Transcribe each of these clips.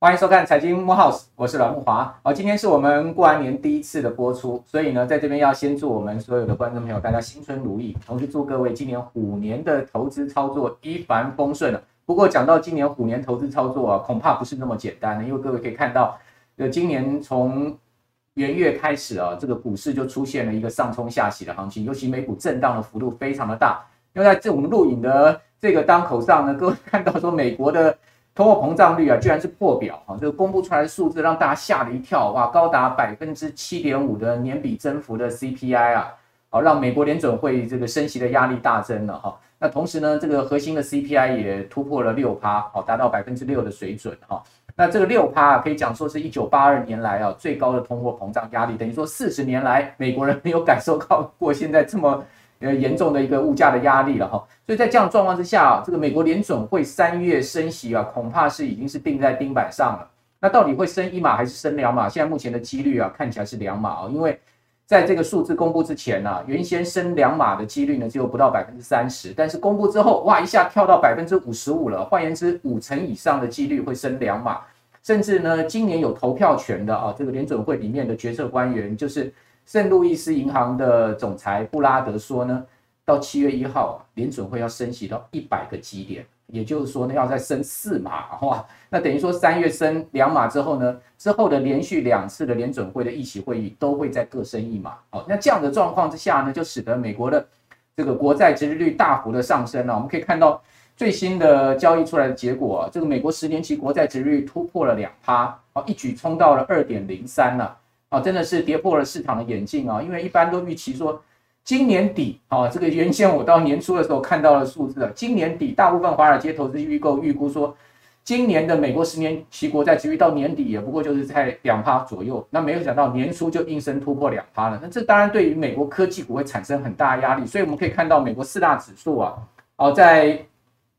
欢迎收看财经木 house，我是阮木华。好，今天是我们过完年第一次的播出，所以呢，在这边要先祝我们所有的观众朋友，大家新春如意，同时祝各位今年虎年的投资操作一帆风顺。不过讲到今年虎年投资操作啊，恐怕不是那么简单的，因为各位可以看到，呃，今年从元月开始啊，这个股市就出现了一个上冲下洗的行情，尤其美股震荡的幅度非常的大。因为在这我们录影的这个当口上呢，各位看到说美国的。通货膨胀率啊，居然是破表啊！这个公布出来的数字让大家吓了一跳，哇，高达百分之七点五的年比增幅的 CPI 啊，好，让美国联准会这个升息的压力大增了哈。那同时呢，这个核心的 CPI 也突破了六趴，好，达到百分之六的水准哈。那这个六趴啊，可以讲说是一九八二年来啊最高的通货膨胀压力，等于说四十年来美国人没有感受到过现在这么。呃，严重的一个物价的压力了哈，所以在这样状况之下啊，这个美国联准会三月升息啊，恐怕是已经是定在钉板上了。那到底会升一码还是升两码？现在目前的几率啊，看起来是两码啊，因为在这个数字公布之前呢，原先升两码的几率呢只有不到百分之三十，但是公布之后，哇，一下跳到百分之五十五了。换言之，五成以上的几率会升两码，甚至呢，今年有投票权的啊，这个联准会里面的决策官员就是。圣路易斯银行的总裁布拉德说呢，到七月一号，联准会要升息到一百个基点，也就是说呢，要再升四码，哇，那等于说三月升两码之后呢，之后的连续两次的联准会的议息会议都会再各升一码，哦，那这样的状况之下呢，就使得美国的这个国债殖利率大幅的上升了。我们可以看到最新的交易出来的结果，这个美国十年期国债殖利率突破了两趴，哦，一举冲到了二点零三了。啊，真的是跌破了市场的眼镜啊！因为一般都预期说，今年底啊，这个原先我到年初的时候看到的数字啊，今年底大部分华尔街投资机构预估说，今年的美国十年期国债殖利率到年底也不过就是在两趴左右。那没有想到年初就应声突破两趴了。那这当然对于美国科技股会产生很大压力。所以我们可以看到美国四大指数啊，哦，在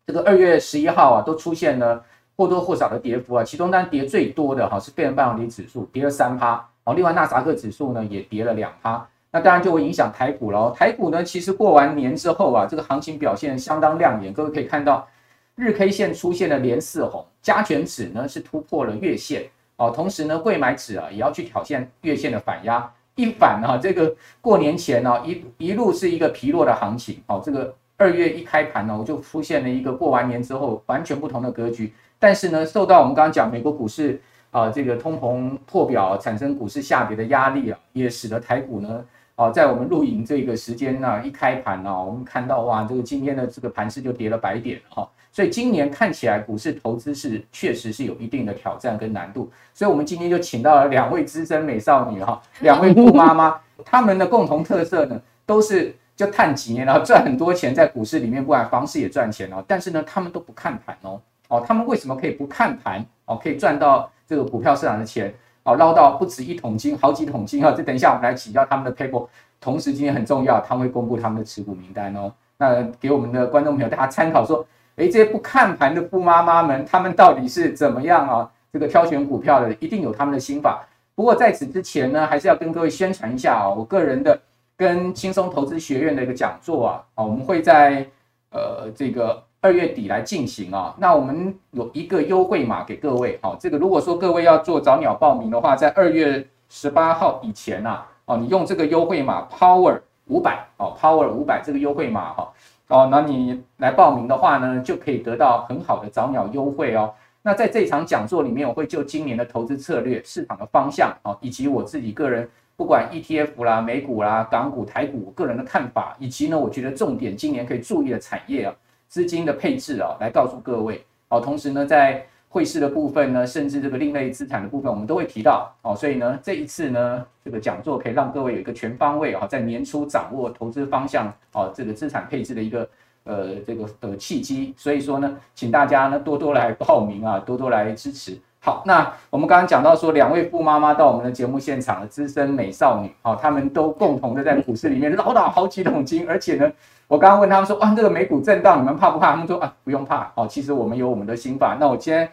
这个二月十一号啊，都出现了或多或少的跌幅啊。其中当然跌最多的哈是费城半导体指数跌了三趴。好，另外纳斯克指数呢也跌了两趴，那当然就会影响台股喽。台股呢，其实过完年之后啊，这个行情表现相当亮眼。各位可以看到，日 K 线出现了连四红，加权指呢是突破了月线哦，同时呢，柜买指啊也要去挑战月线的反压，一反啊，这个过年前呢一一路是一个疲弱的行情。哦，这个二月一开盘呢，我就出现了一个过完年之后完全不同的格局。但是呢，受到我们刚刚讲美国股市。啊，这个通膨破表产生股市下跌的压力啊，也使得台股呢，啊，在我们录影这个时间呢，一开盘呢，我们看到哇，这个今天的这个盘势就跌了百点哈，所以今年看起来股市投资是确实是有一定的挑战跟难度，所以我们今天就请到了两位资深美少女哈，两位富妈妈，她们的共同特色呢，都是就探几年然后赚很多钱在股市里面，不管房市也赚钱哦，但是呢，她们都不看盘哦，哦，她们为什么可以不看盘？哦，可以赚到？这个股票市场的钱哦，捞到不止一桶金，好几桶金啊！这等一下我们来请教他们的 paper。同时今天很重要，他们会公布他们的持股名单哦。那给我们的观众朋友大家参考说，诶，这些不看盘的富妈妈们，他们到底是怎么样啊？这个挑选股票的，一定有他们的心法。不过在此之前呢，还是要跟各位宣传一下啊，我个人的跟轻松投资学院的一个讲座啊，啊，我们会在呃这个。二月底来进行啊，那我们有一个优惠码给各位，好，这个如果说各位要做早鸟报名的话，在二月十八号以前呐，哦，你用这个优惠码 Power 五百，哦，Power 五百这个优惠码哈，哦，那你来报名的话呢，就可以得到很好的早鸟优惠哦。那在这场讲座里面，我会就今年的投资策略、市场的方向，哦，以及我自己个人不管 ETF 啦、美股啦、港股、台股个人的看法，以及呢，我觉得重点今年可以注意的产业啊。资金的配置啊，来告诉各位哦。同时呢，在汇市的部分呢，甚至这个另类资产的部分，我们都会提到哦。所以呢，这一次呢，这个讲座可以让各位有一个全方位啊，在年初掌握投资方向啊，这个资产配置的一个呃这个呃契机。所以说呢，请大家呢多多来报名啊，多多来支持。好，那我们刚刚讲到说，两位富妈妈到我们的节目现场的资深美少女，好，她们都共同的在股市里面捞到好几桶金，而且呢。我刚刚问他们说：“哇，这个美股震荡，你们怕不怕？”他们说：“啊，不用怕哦。其实我们有我们的心法。那我今天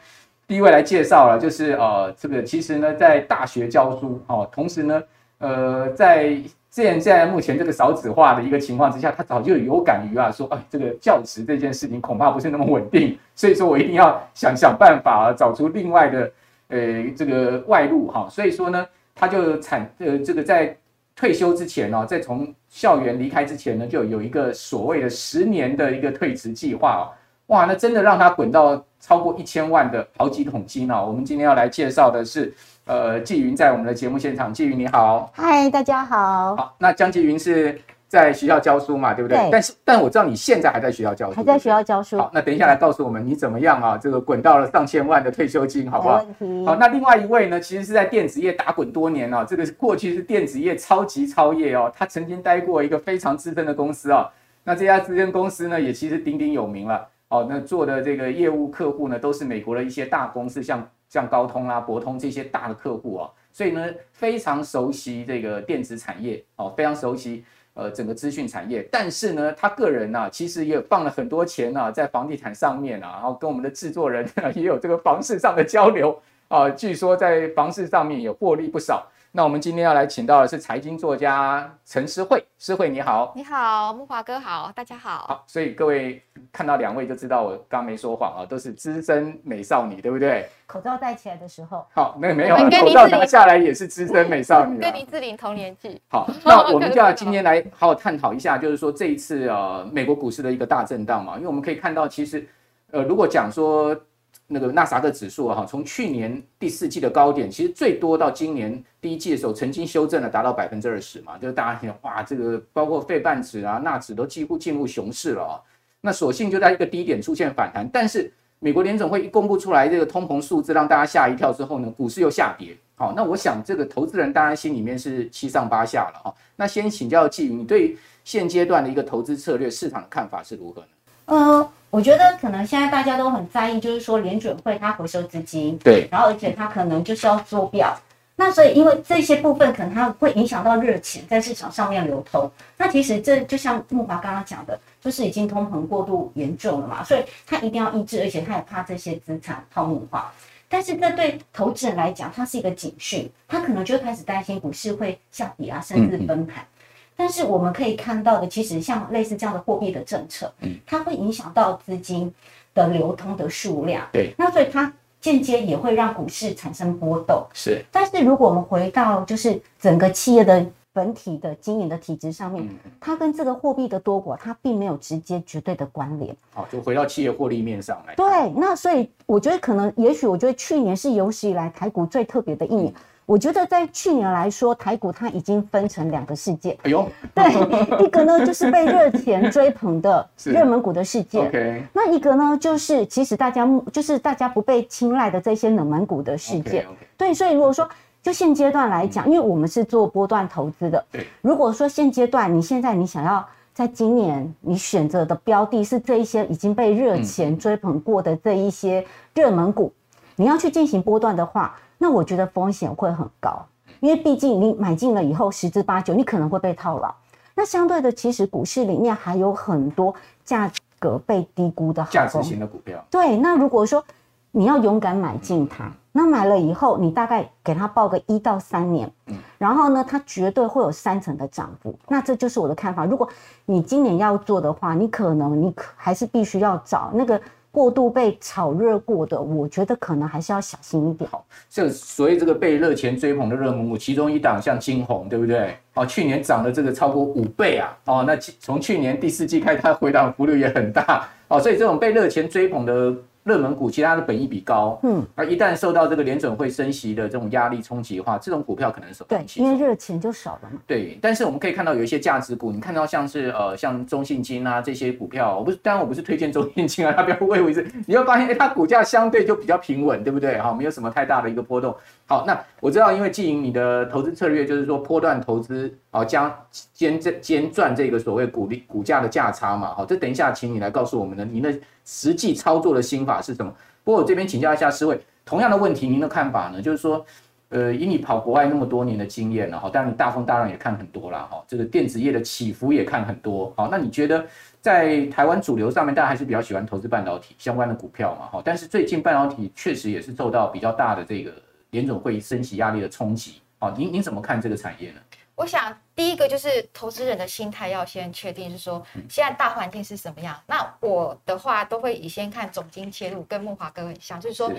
第一位来介绍了，就是呃，这个其实呢，在大学教书哦，同时呢，呃，在现在目前这个少子化的一个情况之下，他早就有感于啊，说哎，这个教职这件事情恐怕不是那么稳定，所以说我一定要想想办法，找出另外的呃这个外路哈。所以说呢，他就产呃这个在退休之前哦，在从校园离开之前呢，就有一个所谓的十年的一个退职计划哦。哇，那真的让他滚到超过一千万的好几桶金哦！我们今天要来介绍的是，呃，季云在我们的节目现场，季云你好，嗨，大家好。好，那江季云是在学校教书嘛，对不对？对。但是，但我知道你现在还在学校教书，还在学校教书。好，那等一下来告诉我们你怎么样啊？这个滚到了上千万的退休金，好不好？好，那另外一位呢，其实是在电子业打滚多年啊，这个过去是电子业超级超业哦，他曾经待过一个非常资深的公司啊。那这家资深公司呢，也其实鼎鼎有名了。哦，那做的这个业务客户呢，都是美国的一些大公司，像像高通啊、博通这些大的客户哦，所以呢，非常熟悉这个电子产业哦，非常熟悉呃整个资讯产业。但是呢，他个人呢、其实也放了很多钱啊，在房地产上面啊，然后跟我们的制作人啊 也有这个房市上的交流啊，据说在房市上面也获利不少。那我们今天要来请到的是财经作家陈诗慧，诗慧你好，你好，木华哥好，大家好。好，所以各位看到两位就知道我刚没说谎啊，都是资深美少女，对不对？口罩戴起来的时候，好，那没有了，口罩拿下来也是资深美少女，跟林志玲同年纪。好，那 我们就要今天来好好探讨一下，就是说这一次呃美国股市的一个大震荡嘛，因为我们可以看到，其实呃如果讲说。那个纳斯达克指数哈，从去年第四季的高点，其实最多到今年第一季的时候，曾经修正了达到百分之二十嘛，就是大家听哇，这个包括费半指啊、纳指都几乎进入熊市了啊。那所幸就在一个低点出现反弹，但是美国联总会一公布出来这个通膨数字，让大家吓一跳之后呢，股市又下跌。好，那我想这个投资人当然心里面是七上八下了哈。那先请教季云，你对现阶段的一个投资策略市场的看法是如何呢？嗯，我觉得可能现在大家都很在意，就是说联准会它回收资金，对，然后而且它可能就是要做表，那所以因为这些部分可能它会影响到热钱在市场上面流通。那其实这就像木华刚刚讲的，就是已经通膨过度严重了嘛，所以它一定要抑制，而且它也怕这些资产泡沫化。但是这对投资人来讲，它是一个警讯，他可能就会开始担心股市会下跌啊，甚至崩盘。嗯嗯但是我们可以看到的，其实像类似这样的货币的政策，嗯，它会影响到资金的流通的数量，对，那所以它间接也会让股市产生波动，是。但是如果我们回到就是整个企业的本体的经营的体制上面，它跟这个货币的多寡，它并没有直接绝对的关联。好，就回到企业获利面上来。对，那所以我觉得可能，也许我觉得去年是有史以来台股最特别的一年。我觉得在去年来说，台股它已经分成两个世界。哎呦，对，一个呢就是被热钱追捧的 热门股的世界。那一个呢就是其实大家就是大家不被青睐的这些冷门股的世界。Okay, okay. 对，所以如果说就现阶段来讲，因为我们是做波段投资的，对，如果说现阶段你现在你想要在今年你选择的标的是这一些已经被热钱追捧过的这一些热门股，你要去进行波段的话。那我觉得风险会很高，因为毕竟你买进了以后十之八九你可能会被套牢。那相对的，其实股市里面还有很多价格被低估的好价值型的股票。对，那如果说你要勇敢买进它，那买了以后，你大概给它抱个一到三年，然后呢，它绝对会有三成的涨幅。那这就是我的看法。如果你今年要做的话，你可能你可还是必须要找那个。过度被炒热过的，我觉得可能还是要小心一点。好，这所以这个被热钱追捧的热门股，其中一档像金红，对不对？哦，去年涨了这个超过五倍啊！哦，那从去年第四季开始，它回档幅度也很大哦，所以这种被热钱追捧的。热门股，其他的本益比高，嗯，而一旦受到这个联准会升息的这种压力冲击的话，这种股票可能首当其冲。对，因为热钱就少了嘛。对，但是我们可以看到有一些价值股，你看到像是呃像中信金啊这些股票，我不是当然我不是推荐中信金啊，它不要误会为是，你会发现哎、欸、它股价相对就比较平稳，对不对？哈，没有什么太大的一个波动。好，那我知道，因为经营你的投资策略就是说波段投资，啊，将兼这兼赚这个所谓股利股价的价差嘛。好，这等一下请你来告诉我们的，您的实际操作的心法是什么？不过我这边请教一下诗慧，同样的问题，您的看法呢？就是说，呃，以你跑国外那么多年的经验了哈，当然你大风大浪也看很多了哈，这个电子业的起伏也看很多。好，那你觉得在台湾主流上面，大家还是比较喜欢投资半导体相关的股票嘛？哈，但是最近半导体确实也是受到比较大的这个。联准会升息压力的冲击，好，您您怎么看这个产业呢？我想第一个就是投资人的心态要先确定，是说现在大环境是什么样。那我的话都会以先看总经切入，跟木华哥很像，就是说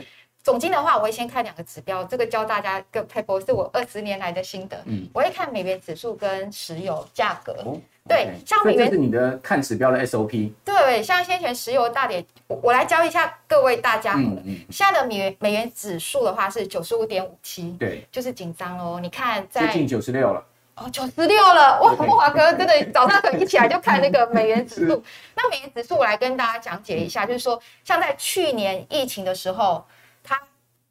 总经的话，我会先看两个指标，这个教大家一个 paper 是我二十年来的心得。嗯，我会看美元指数跟石油价格。哦、对像美元这是你的看指标的 SOP。对，像先前石油大跌，我我来教一下各位大家。嗯嗯。现在的美元美元指数的话是九十五点五七。对，就是紧张哦。你看在，在接近九十六了。哦，九十六了哇！慕驊哥真的早上可能一起来就看那个美元指 数。那美元指数我来跟大家讲解一下，就是说，像在去年疫情的时候，它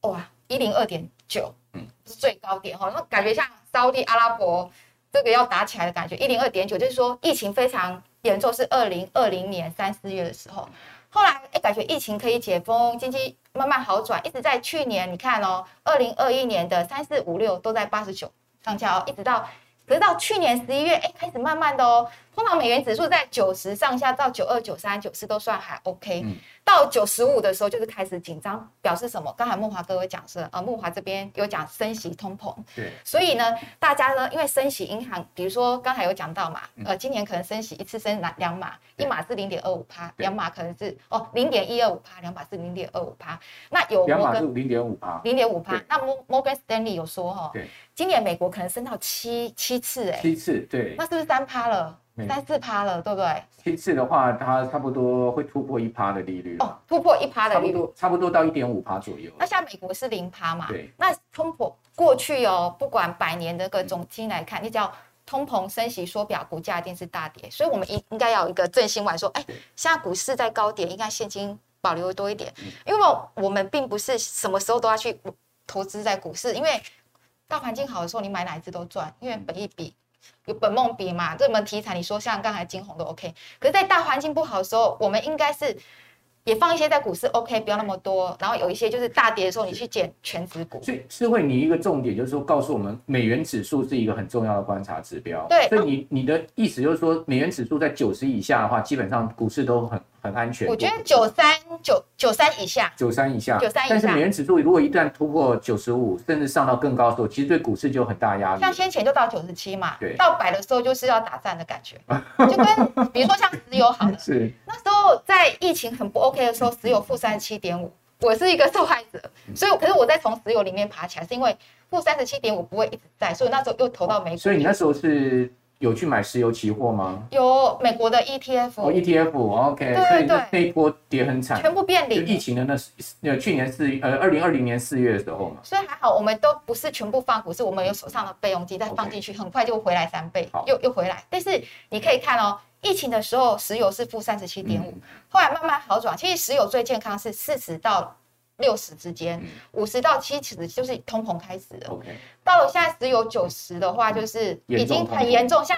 哇一零二点九，嗯，是最高点哈，那感觉像沙乌地阿拉伯这个要打起来的感觉。一零二点九就是说疫情非常严重，是二零二零年三四月的时候。后来哎，感觉疫情可以解封，经济慢慢好转，一直在去年你看哦，二零二一年的三四五六都在八十九上下哦，一直到。可是到去年十一月，哎，开始慢慢的哦，通常美元指数在九十上下到九二、九三、九四都算还 OK。嗯。到九十五的时候，就是开始紧张，表示什么？刚才木华哥有讲是，呃，木华这边有讲升息通膨，对，所以呢，大家呢，因为升息，银行，比如说刚才有讲到嘛，呃，今年可能升息一次升两两码，一码是零点二五趴，两码可能是哦零点一二五趴，两码是零点二五趴，那有两码是零点五趴，零点五趴，那摩摩根斯丹利有说哈，对，今年美国可能升到七七次，哎，七次，对，那是不是三趴了？三四趴了，对不对？七次的话，它差不多会突破一趴的利率哦，突破一趴的利率，差不多到一点五趴左右。那像美国是零趴嘛？对。那通膨过去哦，不管百年的个总经来看，你只要通膨升息缩表，股价一定是大跌。所以我们应应该要有一个正心丸，说，哎，现在股市在高点，应该现金保留多一点，因为我们并不是什么时候都要去投资在股市，因为大环境好的时候，你买哪一支都赚，因为本益比。有本梦比嘛，热门题材，你说像刚才金红都 OK，可是，在大环境不好的时候，我们应该是也放一些在股市 OK，不要那么多，然后有一些就是大跌的时候，你去捡全指股。所以智慧，你一个重点就是说，告诉我们美元指数是一个很重要的观察指标。对，所以你你的意思就是说，美元指数在九十以下的话，基本上股市都很。很安全。我觉得九三九九三以下，九三以下，九三以下。但是美元指数如果一旦突破九十五，甚至上到更高的时候，其实对股市就有很大压力。像先前就到九十七嘛，对，到百的时候就是要打战的感觉，就跟比如说像石油好了，是那时候在疫情很不 OK 的时候，石油负三十七点五，我是一个受害者，所以可是我在从石油里面爬起来，是因为负三十七点五不会一直在，所以那时候又投到美股。所以你那时候是。有去买石油期货吗？有美国的 ETF。哦，ETF，OK。对对对。那一波跌很惨，全部变零。疫情的那呃去年四呃二零二零年四月的时候嘛。所以还好，我们都不是全部放股市，我们有手上的备用金再放进去，很快就回来三倍，又又回来。但是你可以看哦，疫情的时候石油是负三十七点五，后来慢慢好转。其实石油最健康是四十到六十之间，五十到七十就是通膨开始了。OK，到了现在石油九十的话，就是已经很严重。像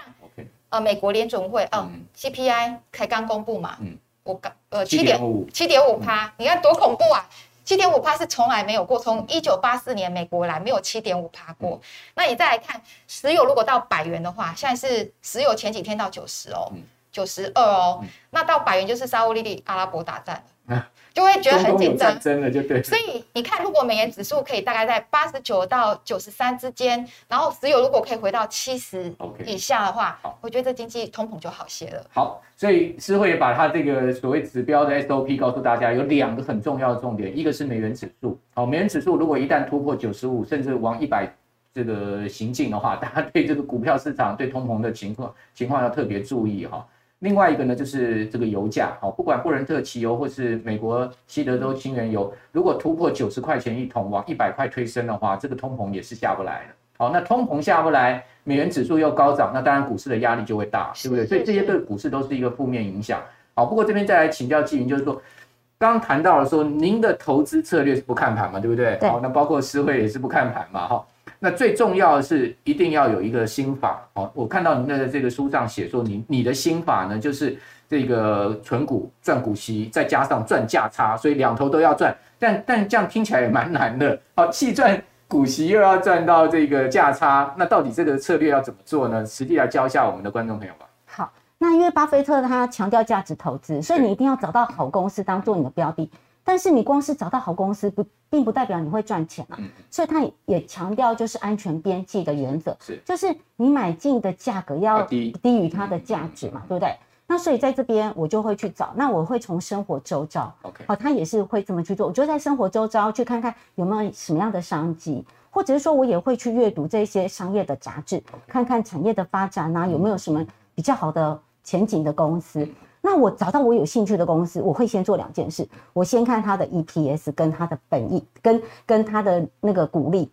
呃美国联准会，嗯，CPI 才刚公布嘛，嗯，我刚呃七点五七点五趴，你看多恐怖啊！七点五趴是从来没有过，从一九八四年美国来没有七点五趴过。那你再来看石油，如果到百元的话，现在是石油前几天到九十哦，九十二哦，那到百元就是沙乌利阿拉伯打战了。就会觉得很紧张，真的就对。所以你看，如果美元指数可以大概在八十九到九十三之间，然后石油如果可以回到七十以下的话，好，我觉得这经济通膨就好些了。好，所以诗慧也把它这个所谓指标的 SOP 告诉大家，有两个很重要的重点，一个是美元指数。好，美元指数如果一旦突破九十五，甚至往一百这个行进的话，大家对这个股票市场对通膨的情况情况要特别注意哈。另外一个呢，就是这个油价，好，不管布伦特汽油或是美国西德州清原油，如果突破九十块钱一桶，往一百块推升的话，这个通膨也是下不来的。好，那通膨下不来，美元指数又高涨，那当然股市的压力就会大，对不对？所以这些对股市都是一个负面影响。好，不过这边再来请教季云，就是说，刚刚谈到了说，您的投资策略是不看盘嘛，对不对？对。好，那包括诗慧也是不看盘嘛，哈。那最重要的是一定要有一个心法哦。我看到您的这个书上写说，你你的心法呢，就是这个存股赚股息，再加上赚价差，所以两头都要赚。但但这样听起来也蛮难的。好，既赚股息又要赚到这个价差，那到底这个策略要怎么做呢？实际来教一下我们的观众朋友吧。好，那因为巴菲特他强调价值投资，所以你一定要找到好公司当做你的标的。但是你光是找到好公司不，并不代表你会赚钱啊。嗯、所以他也强调就是安全边际的原则，是，就是你买进的价格要低低于它的价值嘛，对不对？那所以在这边我就会去找，那我会从生活周遭，OK，好，他也是会这么去做。我就在生活周遭去看看有没有什么样的商机，或者是说我也会去阅读这些商业的杂志，看看产业的发展啊，有没有什么比较好的前景的公司。那我找到我有兴趣的公司，我会先做两件事，我先看它的 EPS 跟它的本益，跟跟它的那个股利。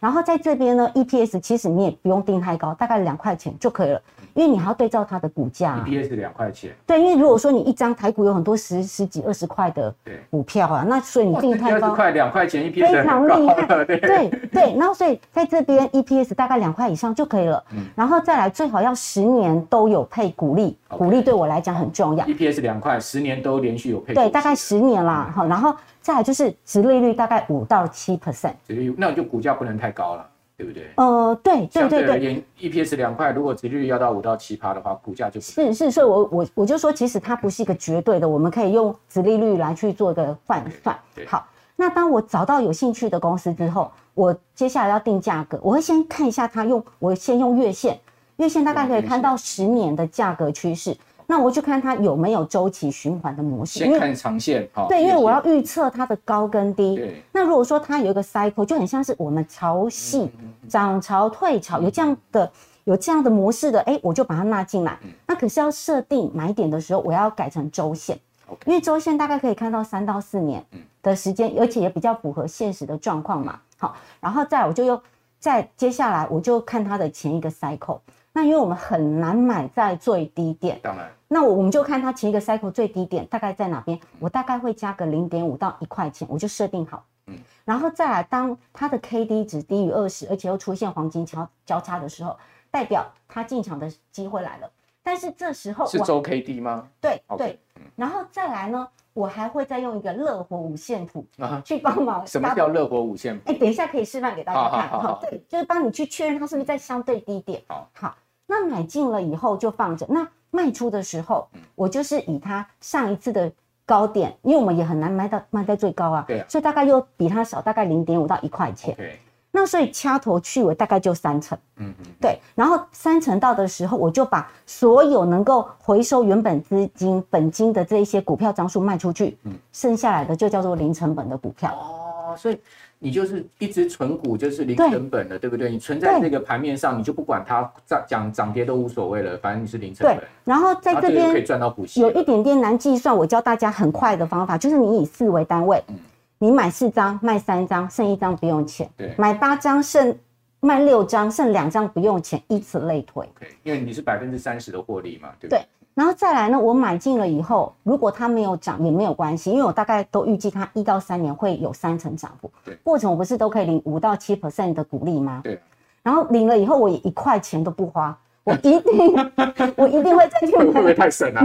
然后在这边呢，EPS 其实你也不用定太高，大概两块钱就可以了，因为你还要对照它的股价、啊。EPS 两块钱。对，因为如果说你一张台股有很多十十几二十块的股票啊，那所以你定太高。二十块两块钱 EPS 非常厉害。对对对，然后所以在这边 EPS 大概两块以上就可以了。嗯。然后再来最好要十年都有配股利，股利对我来讲很重要。EPS 两块，十年都连续有配。对，大概十年啦。好，然后再来就是殖利率大概五到七 percent。殖利率，那就股价不能太高了。对不对？呃，对对对对。连 EPS 两块，如果殖利率要到五到七趴的话，股价就不是是，所以我我我就说，其实它不是一个绝对的，我们可以用殖利率来去做一个换算。好，那当我找到有兴趣的公司之后，我接下来要定价格，我会先看一下它用，我先用月线，月线大概可以看到十年的价格趋势。那我去看它有没有周期循环的模式，先看长线哈。对，因为我要预测它的高跟低。对。那如果说它有一个 cycle，就很像是我们潮汐涨潮退潮，有这样的有这样的模式的，哎，我就把它纳进来。那可是要设定买点的时候，我要改成周线，因为周线大概可以看到三到四年的时间，而且也比较符合现实的状况嘛。好，然后再我就又再接下来我就看它的前一个 cycle。那因为我们很难买在最低点，当然。那我我们就看它前一个 cycle 最低点大概在哪边，我大概会加个零点五到一块钱，我就设定好。嗯，然后再来，当它的 K D 值低于二十，而且又出现黄金交交叉的时候，代表它进场的机会来了。但是这时候是周 K D 吗？对对。然后再来呢，我还会再用一个乐活五线图去帮忙。什么叫乐活五线谱？哎，等一下可以示范给大家看。好，对，就是帮你去确认它是不是在相对低点。好，好，那买进了以后就放着。那卖出的时候，我就是以它上一次的高点，因为我们也很难卖到卖在最高啊，对啊，所以大概又比它少大概零点五到一块钱。Okay. 那所以掐头去尾大概就三成，嗯嗯，对。然后三成到的时候，我就把所有能够回收原本资金本金的这一些股票张数卖出去，嗯，剩下来的就叫做零成本的股票。哦，所以。你就是一直存股，就是零成本的，对，不对？你存在这个盘面上，你就不管它涨涨涨跌都无所谓了，反正你是零成本。对，然后在这边可以赚到股息。有一点点难计算，我教大家很快的方法，就是你以四为单位，嗯、你买四张卖三张，剩一张不用钱。对，买八张剩卖六张，剩两张不用钱，以此类推。对，因为你是百分之三十的获利嘛，对不对？对然后再来呢，我买进了以后，如果它没有涨也没有关系，因为我大概都预计它一到三年会有三成涨幅。对，过程我不是都可以领五到七 percent 的股利吗？对。然后领了以后，我也一块钱都不花，我一定，我一定会再去买。会不会太神了？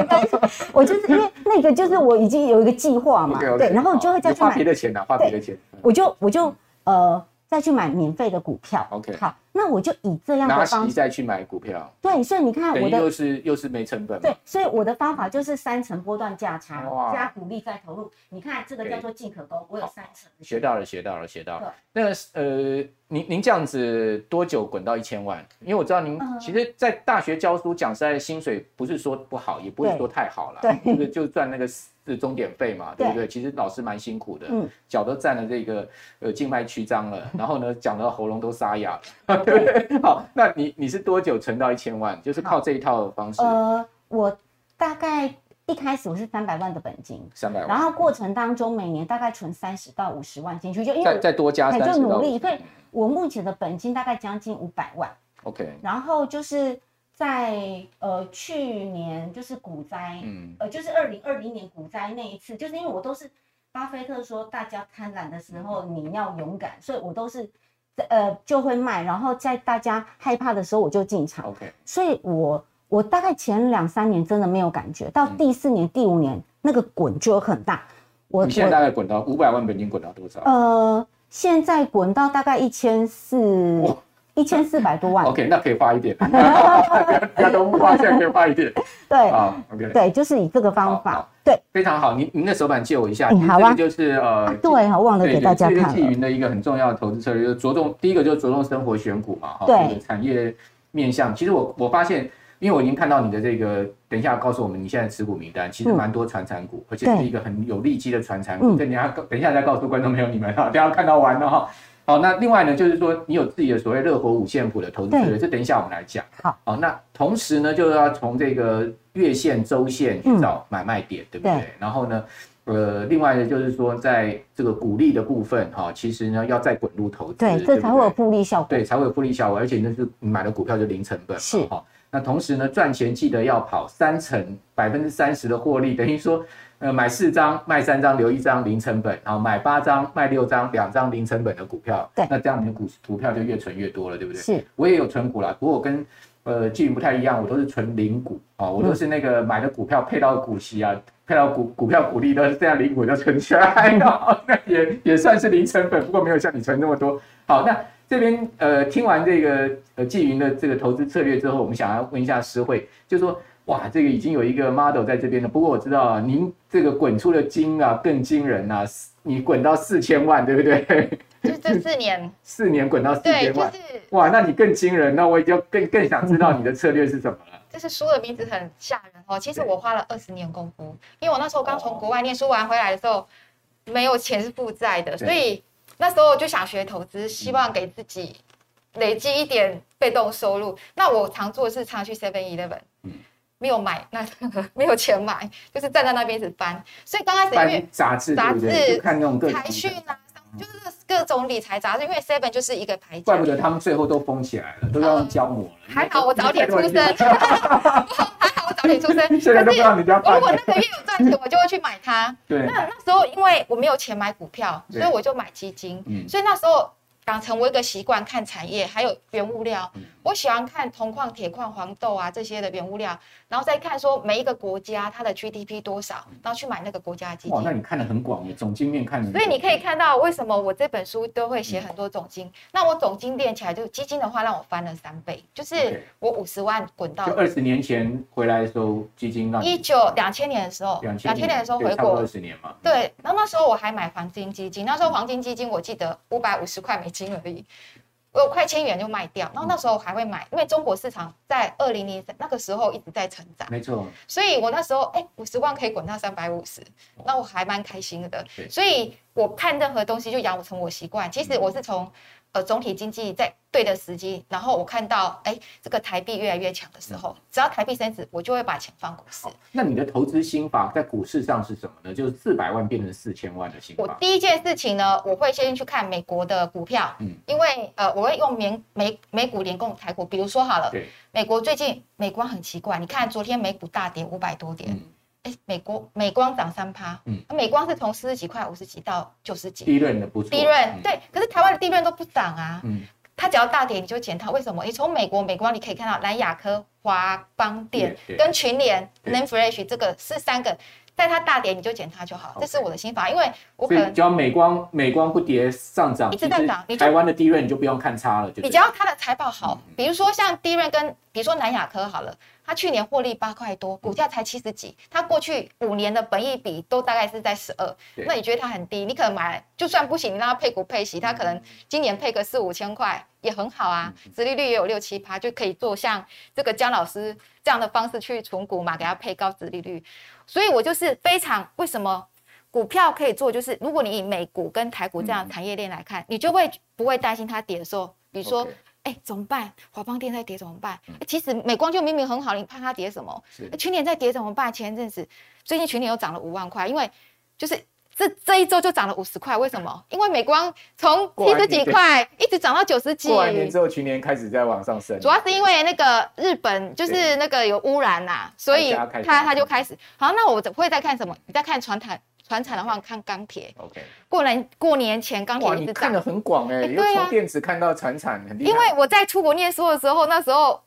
我就是因为那个，就是我已经有一个计划嘛。对，然后就会再去买。花别的钱啊，花别的钱。我就我就呃再去买免费的股票。OK，好。那我就以这样的方式再去买股票，对，所以你看我的又是又是没成本，对，所以我的方法就是三层波段价差加股利再投入，你看这个叫做进可攻，我有三层。学到了，学到了，学到了。那个呃，您您这样子多久滚到一千万？因为我知道您其实，在大学教书讲实在，薪水不是说不好，也不是说太好了，对，这个就赚那个是钟点费嘛，对不对？其实老师蛮辛苦的，嗯，脚都站了这个呃静脉曲张了，然后呢讲到喉咙都沙哑了。对，好，那你你是多久存到一千万？就是靠这一套方式。呃，我大概一开始我是三百万的本金，三百万，然后过程当中每年大概存三十到五十万进去，就因为再再多加三十，就努力。所以我目前的本金大概将近五百万。OK，然后就是在呃去年就是股灾，嗯，呃就是二零二零年股灾那一次，就是因为我都是巴菲特说大家贪婪的时候你要勇敢，所以我都是。呃，就会卖，然后在大家害怕的时候我就进场。OK，所以我我大概前两三年真的没有感觉，到第四年、嗯、第五年那个滚就很大。我你现在大概滚到五百万本金滚到多少？呃，现在滚到大概一千四，一千四百多万。OK，那可以花一点，不要都不花，现在可以花一点。对啊，OK，对，就是以这个方法，对，非常好。您您的手板借我一下，好啊，就是呃，对，好，忘了给大家看了。这个纪云的一个很重要的投资策略，就是着重第一个就是着重生活选股嘛，哈，对，产业面向。其实我我发现。因为我已经看到你的这个，等一下告诉我们你现在持股名单，其实蛮多传产股，嗯、而且是一个很有利基的传产股。等一下，等一下再告诉观众朋友你们哈，等下看到完了哈。好，那另外呢，就是说你有自己的所谓热火五线谱的投资策略，这等一下我们来讲。好，好，那同时呢，就是要从这个月线、周线去找买卖点，嗯、对不对？对，然后呢，呃，另外呢，就是说在这个股利的部分哈，其实呢要再滚入投资，对，这才会有复利效果，对，才会有复利效果，而且那是你买的股票就零成本，是。哈。那同时呢，赚钱记得要跑三成百分之三十的获利，等于说，呃，买四张卖三张留一张零成本，然后买八张卖六张两张零成本的股票，对，那这样你的股股票就越存越多了，对不对？是，我也有存股啦，不过我跟呃纪云不太一样，我都是存零股啊，我都是那个买的股票配到股息啊，配到股股票股利都是这样零股就存起来，那也也算是零成本，不过没有像你存那么多。好，那。这边呃，听完这个呃纪云的这个投资策略之后，我们想要问一下诗慧，就是说哇，这个已经有一个 model 在这边了。不过我知道啊，您这个滚出的金啊更惊人啊，你滚到四千万，对不对？就这四年，四年滚到四千万，就是、哇，那你更惊人，那我就更更想知道你的策略是什么了。这是书的名字很吓人哦，其实我花了二十年功夫，因为我那时候刚从国外念书完回来的时候，没有钱是负债的，所以。那时候我就想学投资，希望给自己累积一点被动收入。那我常做的是常去 Seven Eleven，没有买，那没有钱买，就是站在那边一直翻。所以刚开始因为杂志、杂志看那种财讯啊，就是各种理财杂志。因为 Seven 就是一个牌子，怪不得他们最后都封起来了，都要用胶膜了。还好我早点出生，还好我早点出生。现在都不知道你家。如果那个月有赚钱，我就会去买它。对。那那时候因为我没有钱买股票，所以我就买基金。所以那时候。养成我一个习惯，看产业，还有原物料。我喜欢看铜矿、铁矿、黄豆啊这些的原物料，然后再看说每一个国家它的 GDP 多少，然后去买那个国家的基金。哇，那你看的很广耶，总经面看。所以你可以看到为什么我这本书都会写很多总经。那我总经练起来，就基金的话让我翻了三倍，就是我五十万滚到。就二十年前回来的时候，基金那。一九两千年的时候，两千年的时候回国。二十年嘛。对，然后那时候我还买黄金基金，那时候黄金基金我记得五百五十块美金而已。我有快千元就卖掉，然后那时候还会买，因为中国市场在二零零三那个时候一直在成长，没错，所以我那时候哎五十万可以滚到三百五十，那我还蛮开心的，所以我看任何东西就养成我习惯，其实我是从。呃，总体经济在对的时机，然后我看到，哎，这个台币越来越强的时候，只要台币升值，我就会把钱放股市。那你的投资心法在股市上是什么呢？就是四百万变成四千万的心法。我第一件事情呢，我会先去看美国的股票，嗯，因为呃，我会用美美美股联共台股，比如说好了，对，美国最近美光很奇怪，你看昨天美股大跌五百多点。嗯哎，美国美光涨三趴，嗯，美光是从四十几块、五十几到九十几，利润的不错，利润对，可是台湾的利润都不涨啊，嗯，它只要大跌你就捡它，为什么？你从美国美光你可以看到南亚科、华邦电跟群联、NAND Flash 这个是三个，在它大跌你就减它就好，这是我的心法，因为我可能只要美光美光不跌上涨，一直在涨，台湾的低润你就不用看差了，就比较它的财报好，比如说像低润跟比如说南亚科好了。他去年获利八块多，股价才七十几。他过去五年的本益比都大概是在十二。那你觉得它很低？你可能买，就算不行，你让他配股配息，他可能今年配个四五千块也很好啊。殖利率也有六七趴，就可以做像这个江老师这样的方式去存股嘛，给他配高殖利率。所以我就是非常为什么股票可以做，就是如果你以美股跟台股这样产业链来看，你就会不会担心它跌的时候，比如说。哎、欸，怎么办？华邦电在跌怎么办？欸、其实美光就明明很好，你怕它跌什么？是、欸、群联在跌怎么办？前阵子最近群联又涨了五万块，因为就是这这一周就涨了五十块，为什么？因为美光从 七十几块一直涨到九十几。过完年之后，群联开始在往上升。主要是因为那个日本就是那个有污染呐、啊，所以它它就开始。好，那我会在看什么？你在看传产。传产的话，看钢铁。OK，过年过年前钢铁一直涨。看的很广哎、欸，又从电子看到船产，很厉害。因为我在出国念书的时候，那时候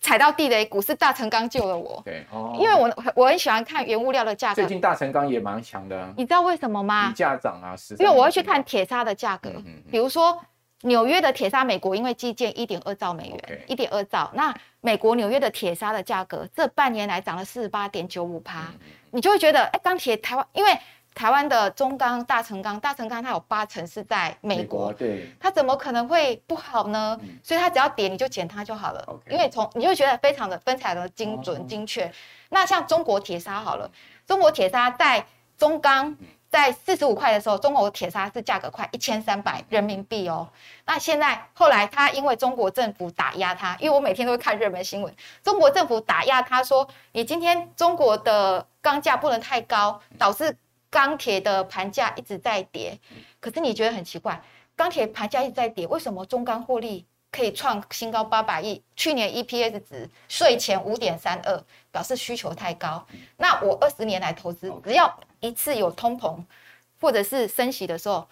踩到地雷，股市大成钢救了我。对哦，因为我我很喜欢看原物料的价格。最近大成钢也蛮强的。你知道为什么吗？价涨啊，因为我会去看铁砂的价格，比如说纽约的铁砂，美国因为基建一点二兆美元，一点二兆。那美国纽约的铁砂的价格这半年来涨了四十八点九五趴，你就会觉得，哎，钢铁台湾，因为台湾的中钢、大成钢、大成钢它有八成是在美国，对，它怎么可能会不好呢？嗯、所以它只要跌你就减它就好了.因为从你就觉得非常的分彩的精准、哦、精确。那像中国铁砂好了，中国铁砂在中钢。嗯在四十五块的时候，中国铁砂是价格快一千三百人民币哦。那现在后来他因为中国政府打压他，因为我每天都会看热门新闻，中国政府打压他说，你今天中国的钢价不能太高，导致钢铁的盘价一直在跌。可是你觉得很奇怪，钢铁盘价一直在跌，为什么中钢获利可以创新高八百亿？去年 EPS 值税前五点三二，表示需求太高。那我二十年来投资，只要一次有通膨，或者是升息的时候，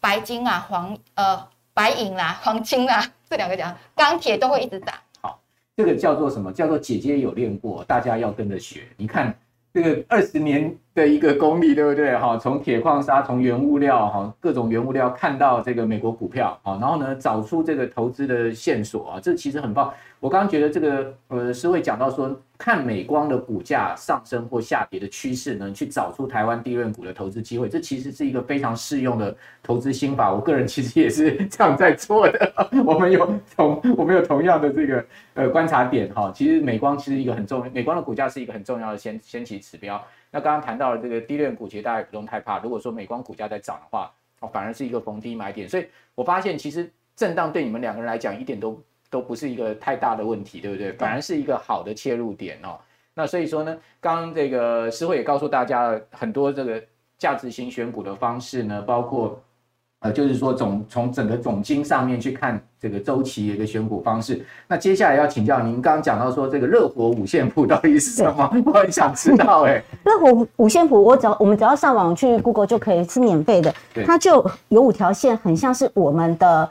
白金啊、黄呃白银啊、黄金啊这两个讲，钢铁都会一直涨。好，这个叫做什么？叫做姐姐有练过，大家要跟着学。你看这个二十年的一个功力，对不对？哈，从铁矿砂，从原物料，哈，各种原物料看到这个美国股票，啊，然后呢找出这个投资的线索啊，这其实很棒。我刚刚觉得这个呃，是会讲到说，看美光的股价上升或下跌的趋势呢，去找出台湾低润股的投资机会，这其实是一个非常适用的投资心法。我个人其实也是 这样在做的。我们有同我们有同样的这个呃观察点哈。其实美光其实一个很重，美光的股价是一个很重要的先先期指标。那刚刚谈到了这个低润股，其实大家也不用太怕。如果说美光股价在涨的话，哦，反而是一个逢低买点。所以我发现其实震荡对你们两个人来讲一点都。都不是一个太大的问题，对不对？反而是一个好的切入点哦。那所以说呢，刚刚这个师慧也告诉大家了很多这个价值型选股的方式呢，包括呃，就是说总从整个总经上面去看这个周期的一个选股方式。那接下来要请教您，刚刚讲到说这个热火五线谱到底是什么？我很想知道 哎。热火五线谱，我只要我们只要上网去 Google 就可以，是免费的。它就有五条线，很像是我们的。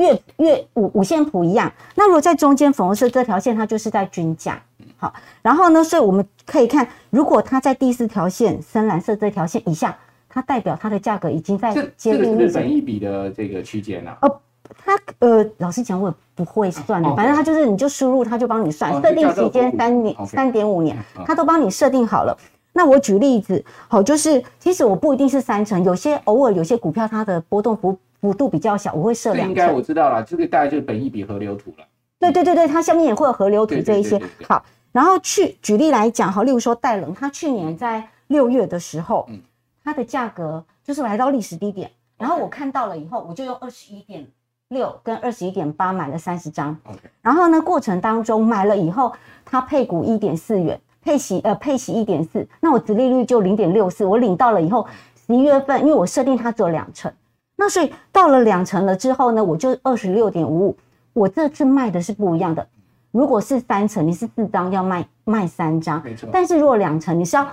月月五五线谱一样，那如果在中间粉红色这条线，它就是在均价。好，然后呢，所以我们可以看，如果它在第四条线深蓝色这条线以下，它代表它的价格已经在接近日本一笔的这个区间了。呃，它呃，老实讲，我也不会算的，反正它就是你就输入，它就帮你算，设定时间三年三点五年，它都帮你设定好了。那我举例子，好，就是其实我不一定是三成，有些偶尔有些股票它的波动幅。幅度比较小，我会设两。应该我知道了，这个大概就是本益比河流图了。对对对对，它下面也会有河流图这一些。对对对对对，好，然后去举例来讲，好，例如说戴冷，它去年在六月的时候，嗯，它的价格就是来到历史低点，然后我看到了以后，我就用二十一点六跟二十一点八买了三十张。然后呢，过程当中买了以后，它配股一点四元，配息呃配息一点四，那我殖利率就零点六四，我领到了以后，十一月份因为我设定它只有两成。那所以到了两成了之后呢，我就二十六点五五。我这次卖的是不一样的。如果是三成，你是四张要卖卖三张，没错。但是如果两成，你是要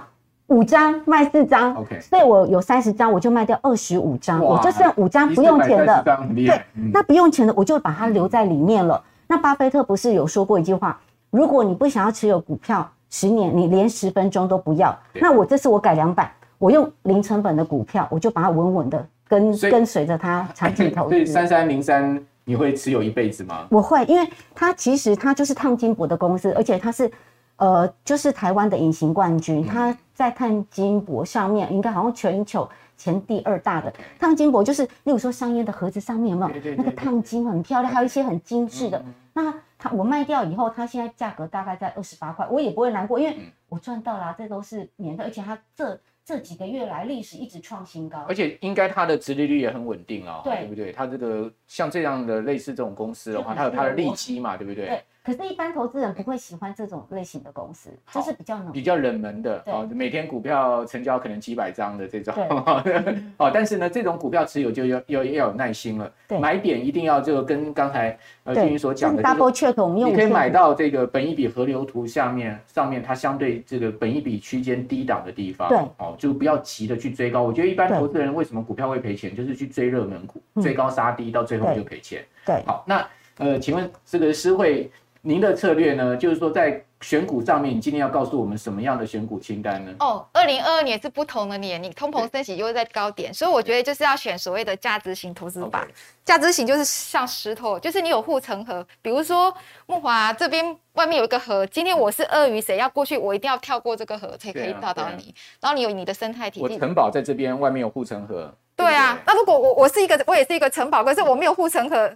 五张卖四张。OK。所以我有三十张，我就卖掉二十五张，我就剩五张不用钱的。对，那不用钱的，我就把它留在里面了。那巴菲特不是有说过一句话：如果你不想要持有股票十年，你连十分钟都不要。那我这次我改良版，我用零成本的股票，我就把它稳稳的。跟跟随着它长期 投资，所以三三零三你会持有一辈子吗？我会，因为它其实它就是烫金箔的公司，而且它是呃就是台湾的隐形冠军，它在烫金箔上面应该好像全球前第二大的烫金箔，就是例如说香烟的盒子上面有没有那个烫金很漂亮，还有一些很精致的。那它我卖掉以后，它现在价格大概在二十八块，我也不会难过，因为我赚到了，这都是免费，而且它这。这几个月来历史一直创新高，而且应该它的殖利率也很稳定啊、哦，对不对？它这个像这样的类似这种公司的话，它有它的利基嘛，对不对？对。可是，一般投资人不会喜欢这种类型的公司，就是比较冷比较冷门的哦，每天股票成交可能几百张的这种 哦。但是呢，这种股票持有就要要要有耐心了，对，买点一定要就跟刚才呃俊云所讲的、就是、double check，我们用你可以买到这个本一比河流图下面上面它相对这个本一比区间低档的地方，对，哦，就不要急着去追高。我觉得一般投资人为什么股票会赔钱，就是去追热门股，追高杀低，到最后就赔钱。对，好，那呃，请问这个诗慧。您的策略呢，就是说在选股上面，你今天要告诉我们什么样的选股清单呢？哦，二零二二年是不同的年，你通膨升息又在高点，所以我觉得就是要选所谓的价值型投资法。价值型就是像石头，就是你有护城河，比如说木华这边外面有一个河，今天我是鳄鱼，谁要过去，我一定要跳过这个河才可以到到你。然后你有你的生态体系。我城堡在这边，外面有护城河。对啊，那如果我我是一个，我也是一个城堡，可是我没有护城河。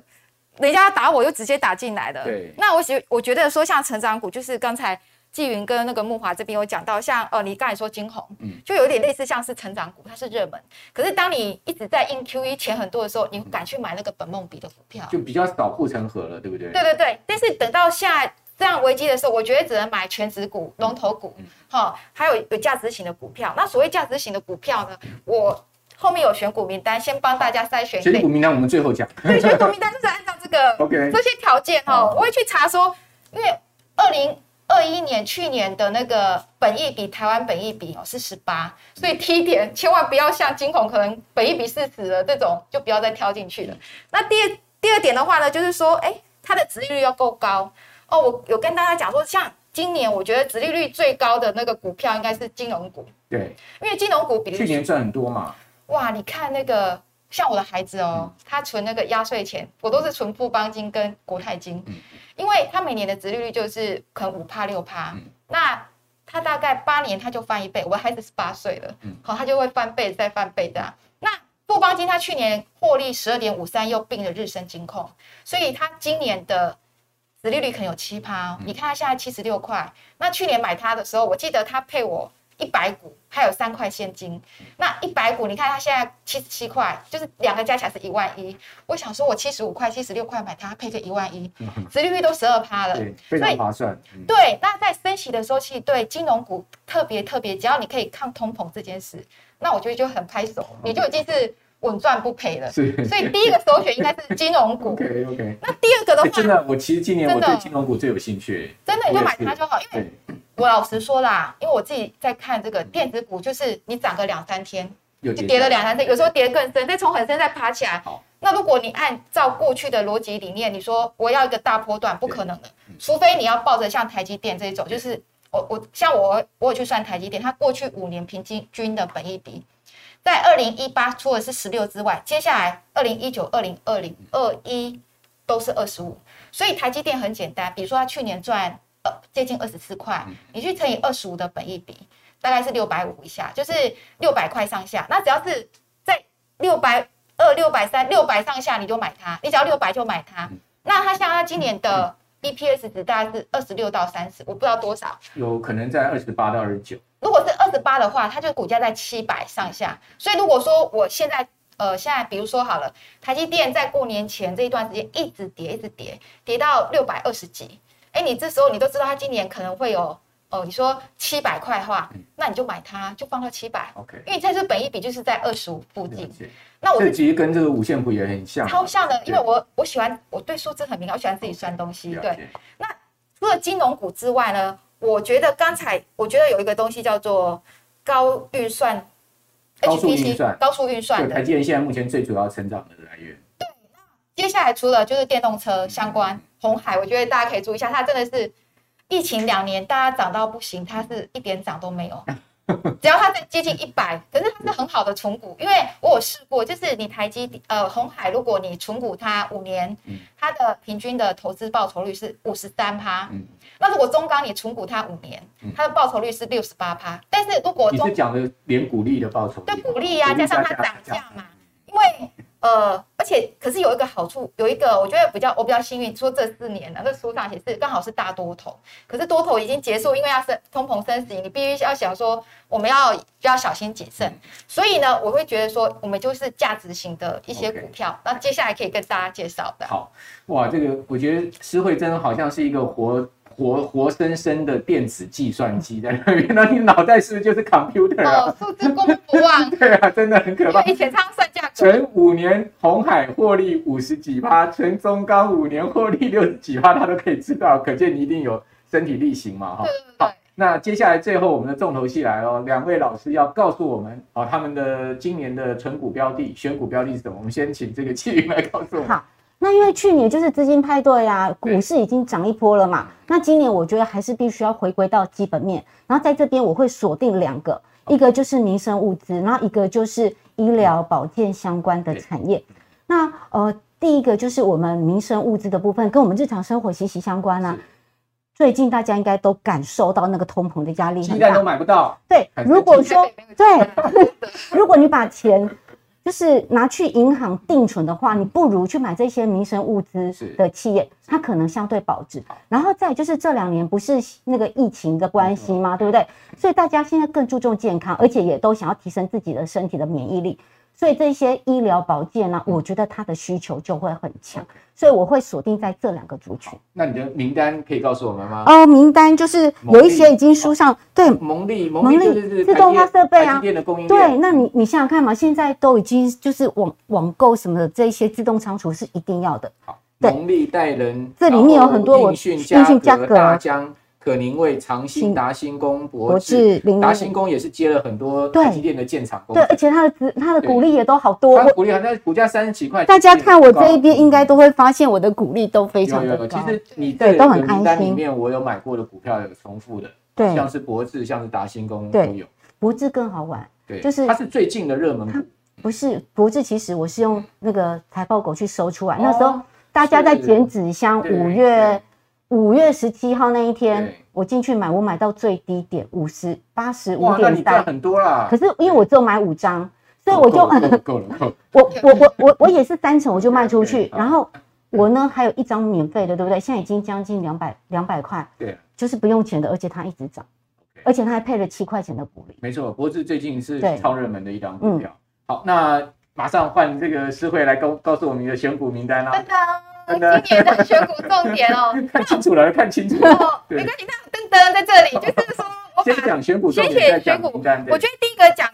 人家打我，就直接打进来的。对，那我觉我觉得说像成长股，就是刚才季云跟那个木华这边有讲到，像哦，你刚才说金红，嗯，就有点类似像是成长股，它是热门。可是当你一直在印 QE 钱很多的时候，你敢去买那个本梦比的股票，就比较少护城河了，对不对？对对对。但是等到下这样危机的时候，我觉得只能买全值股、龙头股，哈、嗯，还有有价值型的股票。那所谓价值型的股票呢，我。后面有选股名单，先帮大家筛选。选股名单我们最后讲。对，选股名单就是按照这个 OK 这些条件哈，我会去查说，因为二零二一年去年的那个本益比台湾本益比哦是十八，所以第一点千万不要像金红可能本益比四十的这种，就不要再挑进去了。那第二第二点的话呢，就是说，哎，它的殖利率要够高哦。我有跟大家讲说，像今年我觉得殖利率最高的那个股票应该是金融股。对，因为金融股比去年赚很多嘛。哇，你看那个像我的孩子哦，他存那个压岁钱，我都是存富邦金跟国泰金，因为他每年的殖利率就是可能五趴六趴，那他大概八年他就翻一倍。我的孩子是八岁了，好，他就会翻倍再翻倍的。那富邦金他去年获利十二点五三，又并了日升金控，所以他今年的殖利率可能有七趴。你看他现在七十六块，那去年买他的时候，我记得他配我。一百股还有三块现金，那一百股你看它现在七十七块，就是两个加起来是一万一。我想说，我七十五块、七十六块买它，配个一万一，殖利率都十二趴了，对，非常划算。对，那在升息的时候，其实对金融股特别特别，只要你可以抗通膨这件事，那我觉得就很拍手，你就已经是稳赚不赔了。所以第一个首选应该是金融股。OK OK。那第二个的话，真的，我其实今年我对金融股最有兴趣。真的，你就买它就好，因为。我老实说啦，因为我自己在看这个电子股，就是你涨个两三天，就跌了两三天，有时候跌更深，再从很深再爬起来。好，那如果你按照过去的逻辑理念，你说我要一个大波段，不可能的，除非你要抱着像台积电这种，就是我我像我我有去算台积电，它过去五年平均均的本益比，在二零一八除了是十六之外，接下来二零一九、二零二零、二一都是二十五，所以台积电很简单，比如说它去年赚。呃，接近二十四块，你去乘以二十五的本益比，大概是六百五以下，就是六百块上下。那只要是在六百二、六百三、六百上下，你就买它。你只要六百就买它。那它像它今年的 EPS 值大概是二十六到三十，我不知道多少，有可能在二十八到二十九。如果是二十八的话，它就股价在七百上下。所以如果说我现在呃现在比如说好了，台积电在过年前这一段时间一直跌，一直跌，跌到六百二十几。哎，你这时候你都知道它今年可能会有哦，你说七百块的话，那你就买它，就放到七百。OK，因为在这本一比就是在二十五附近。那我这其实跟这个五线谱也很像，超像的。因为我我喜欢，我对数字很敏感，我喜欢自己算东西。对。那除了金融股之外呢，我觉得刚才我觉得有一个东西叫做高预算，高速运算，高速运算。台积电现在目前最主要成长的来源。对。那接下来除了就是电动车相关。红海，我觉得大家可以注意一下，它真的是疫情两年，大家涨到不行，它是一点涨都没有。只要它在接近一百，可是它是很好的存股，因为我有试过，就是你台积呃红海，如果你存股它五年，它的平均的投资报酬率是五十三趴。那如果中钢你存股它五年，它的报酬率是六十八趴。但是如果你是讲的连股利的报酬，对股利呀，加上它涨价嘛，因为。呃，而且可是有一个好处，有一个我觉得比较我比较幸运，说这四年呢，这书上显示刚好是大多头，可是多头已经结束，因为要升通膨升息，你必须要想说我们要要小心谨慎，所以呢，我会觉得说我们就是价值型的一些股票，那.接下来可以跟大家介绍的。好，哇，这个我觉得施慧珍好像是一个活。活活生生的电子计算机在那边，那你脑袋是不是就是 computer 啊？哦，数字功不忘。对啊，真的很可怕。以前常算价。存五年鸿海获利五十几趴，存中钢五年获利六十几趴，他都可以知道，可见你一定有身体力行嘛，哈。对对对。好，那接下来最后我们的重头戏来了，两位老师要告诉我们啊，他们的今年的存股标的、选股标的是什么？我们先请这个气云来告诉我们。好。那那因为去年就是资金派对啊，股市已经涨一波了嘛。那今年我觉得还是必须要回归到基本面。然后在这边我会锁定两个，一个就是民生物资，然后一个就是医疗保健相关的产业。那呃，第一个就是我们民生物资的部分，跟我们日常生活息息相关啊。最近大家应该都感受到那个通膨的压力很大，鸡蛋都买不到。对，如果说对，如果你把钱就是拿去银行定存的话，你不如去买这些民生物资的企业，它可能相对保值。然后再就是这两年不是那个疫情的关系吗？对不对？所以大家现在更注重健康，而且也都想要提升自己的身体的免疫力。所以这些医疗保健呢、啊，我觉得它的需求就会很强，所以我会锁定在这两个族群。那你的名单可以告诉我们吗？哦，名单就是有一些已经书上对蒙利，蒙利自动化设备啊，对，那你你想想看嘛，现在都已经就是网网购什么的这些自动仓储是一定要的。好，蒙利带人，这里面有很多我讯嘉格大疆。可宁味、长兴、达新工、博智、达新工也是接了很多台积电的建厂工。对，而且它的资、它的股利也都好多。它的股利好像股价三十几块。大家看我这一边，应该都会发现我的股利都非常的高。其实你在都很安心。名单里面我有买过的股票有重复的，对，像是博智，像是达新工都有。博智更好玩，对，就是它是最近的热门股。不是博智，其实我是用那个财报狗去搜出来，那时候大家在剪纸箱，五月。五月十七号那一天，我进去买，我买到最低点五十八十五点三，很多啦。可是因为我只有买五张，所以我就够了，够 了。我我我我我也是三成我就卖出去，然后我呢还有一张免费的，对不对？现在已经将近两百两百块，对，就是不用钱的，而且它一直涨，而且它还配了七块钱的股利。没错，博智最近是超热门的一张股票。好，那马上换这个诗慧来告告诉我们你的选股名单啦。今年的选股重点哦，看清楚了，看清楚哦。没关系，那噔噔在这里，就是说，先讲选股重点，再讲名单。我觉得第一个讲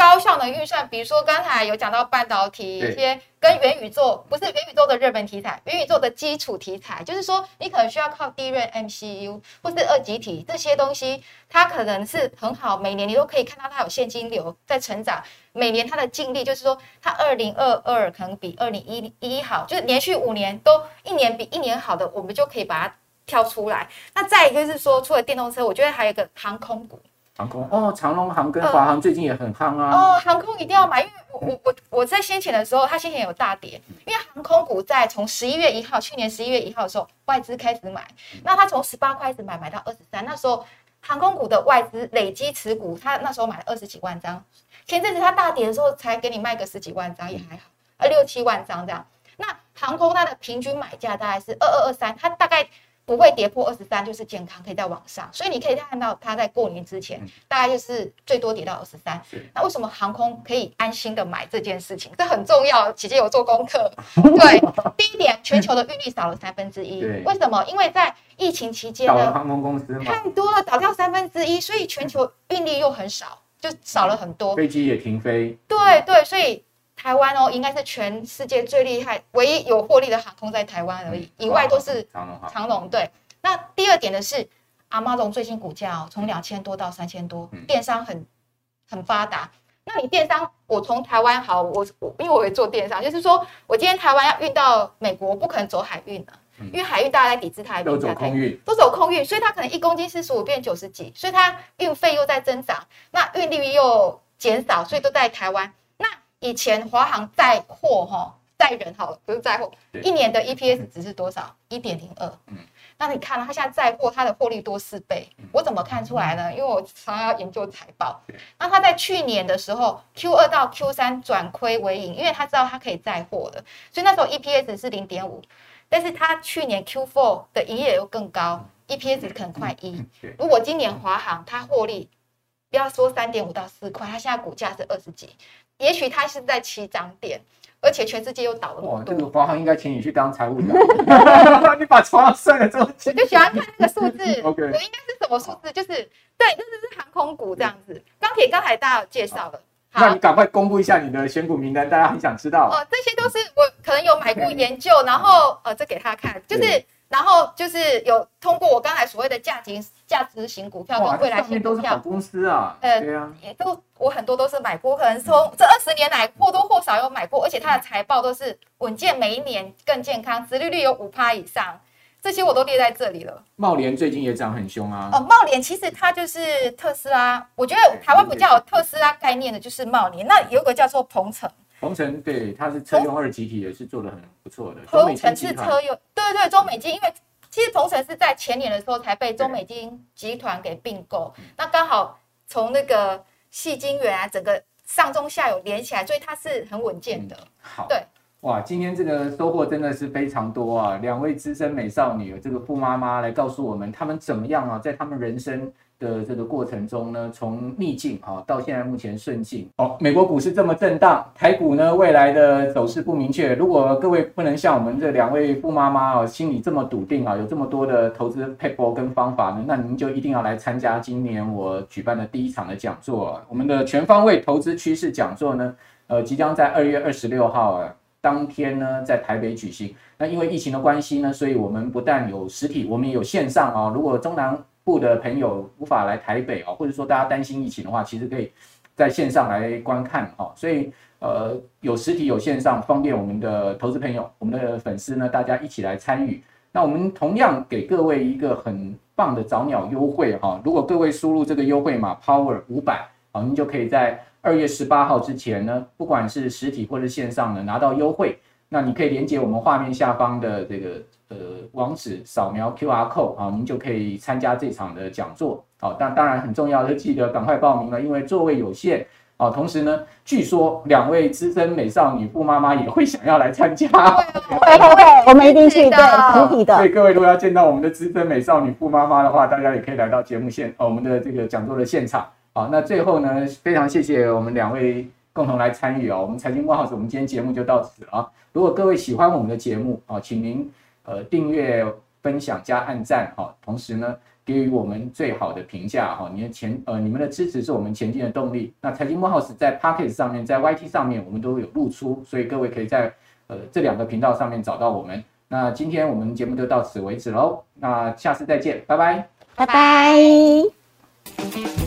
高效的运算，比如说刚才有讲到半导体一些跟元宇宙，不是元宇宙的热门题材，元宇宙的基础题材，就是说你可能需要靠 DRAM、MCU 或是二极体这些东西，它可能是很好，每年你都可以看到它有现金流在成长，每年它的净利就是说，它二零二二可能比二零一一好，就是连续五年都一年比一年好的，我们就可以把它挑出来。那再一个就是说，除了电动车，我觉得还有一个航空股。航空哦，长荣航跟华航最近也很夯啊。哦，航空一定要买，因为我我我我在先前的时候，它先前有大跌，因为航空股在从十一月一号，去年十一月一号的时候，外资开始买，那它从十八块开始买，买到二十三，那时候航空股的外资累积持股，它那时候买了二十几万张，前阵子它大跌的时候才给你卖个十几万张也还好，呃六七万张这样。那航空它的平均买价大概是二二二三，它大概。不会跌破二十三，就是健康，可以在往上。所以你可以看到它在过年之前，大概就是最多跌到二十三。那为什么航空可以安心的买这件事情？这很重要，姐姐有做功课。对，第一点，全球的运力少了三分之一。为什么？因为在疫情期间呢，航空公司太多了，倒掉三分之一，所以全球运力又很少，就少了很多。飞机也停飞。对对，所以。台湾哦，应该是全世界最厉害、唯一有获利的航空在台湾而已，以外都是长荣。长龙对。那第二点的是，Amazon 最近股价哦，从两千多到三千多，电商很很发达。那你电商，我从台湾好，我我因为我也做电商，就是说我今天台湾要运到美国，我不可能走海运的，因为海运大家在抵制它，都走空运，都走空运，所以它可能一公斤四十五变九十几，所以它运费又在增长，那运力又减少，所以都在台湾。以前华航载货哈载人好了，不是载货，一年的 EPS 值是多少？一点零二。嗯，那你看它现在载货，它的获利多四倍，我怎么看出来呢？因为我常常要研究财报。那它在去年的时候，Q 二到 Q 三转亏为盈，因为他知道它可以载货的，所以那时候 EPS 是零点五。但是它去年 Q four 的营业额又更高，EPS 可能快一。如果今年华航它获利，不要说三点五到四块，它现在股价是二十几。也许它是在起涨点，而且全世界又倒了。哇，这个华航应该请你去当财务长。你把床算了之后，我就喜欢看那个数字。OK，我应该是什么数字？就是对，就是是航空股这样子。钢铁刚才大家有介绍了，好，那你赶快公布一下你的选股名单，大家很想知道。哦，这些都是我可能有买过研究，然后呃，这给他看，就是然后就是有通过我刚才所谓的价值价值型股票跟未来型股票，公司啊，呃，对啊，也都我很多都是买过，可能从这二十年来或多或少有买过，而且它的财报都是稳健，每一年更健康，殖利率有五趴以上，这些我都列在这里了。茂联最近也涨很凶啊。哦，茂联其实它就是特斯拉，我觉得台湾比较有特斯拉概念的就是茂联，那有个叫做鹏程。鹏程对，它是车用二极体，也是做的很不错的。鹏程是车用，对对对，中美金，因为其实鹏程是在前年的时候才被中美金集团给并购，那刚好从那个细晶圆啊，整个上中下游连起来，所以它是很稳健的。嗯、好，对，哇，今天这个收获真的是非常多啊！两位资深美少女，这个富妈妈来告诉我们，她们怎么样啊，在她们人生。的这个过程中呢，从逆境啊到现在目前顺境哦，美国股市这么震荡，台股呢未来的走势不明确。如果各位不能像我们这两位富妈妈哦，心里这么笃定啊，有这么多的投资撇步跟方法呢，那您就一定要来参加今年我举办的第一场的讲座啊，我们的全方位投资趋势讲座呢，呃，即将在二月二十六号啊当天呢在台北举行。那因为疫情的关系呢，所以我们不但有实体，我们也有线上啊。如果中南部的朋友无法来台北哦，或者说大家担心疫情的话，其实可以在线上来观看哦。所以呃，有实体有线上，方便我们的投资朋友、我们的粉丝呢，大家一起来参与。那我们同样给各位一个很棒的早鸟优惠哈，如果各位输入这个优惠码 Power 五百，好，您就可以在二月十八号之前呢，不管是实体或是线上呢，拿到优惠。那你可以连接我们画面下方的这个呃网址，扫描 QR code 啊，您就可以参加这场的讲座。好，但当然很重要的，记得赶快报名了，因为座位有限。啊，同时呢，据说两位资深美少女富妈妈也会想要来参加。会会会，我们一定去，对，实体的。所以各位如果要见到我们的资深美少女富妈妈的话，大家也可以来到节目现，哦我们的这个讲座的现场。好，那最后呢，非常谢谢我们两位。共同来参与啊！我们财经慕 House，我们今天节目就到此啊。如果各位喜欢我们的节目啊，请您呃订阅、分享加按赞哈。同时呢，给予我们最好的评价哈。你的前呃你们的支持是我们前进的动力。那财经慕 House 在 Pocket 上面，在 YT 上面，我们都有露出，所以各位可以在呃这两个频道上面找到我们。那今天我们节目就到此为止喽。那下次再见，拜拜，拜拜。